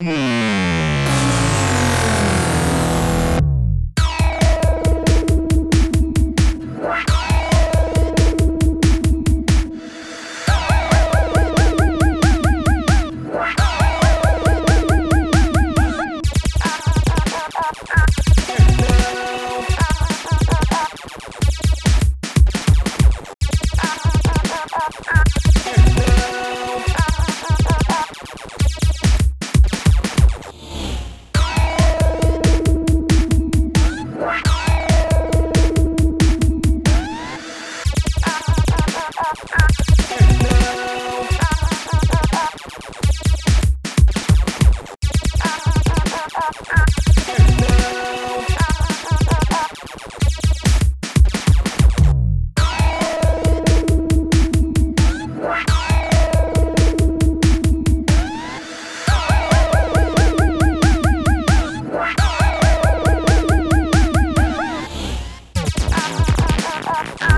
Hmm. Oh,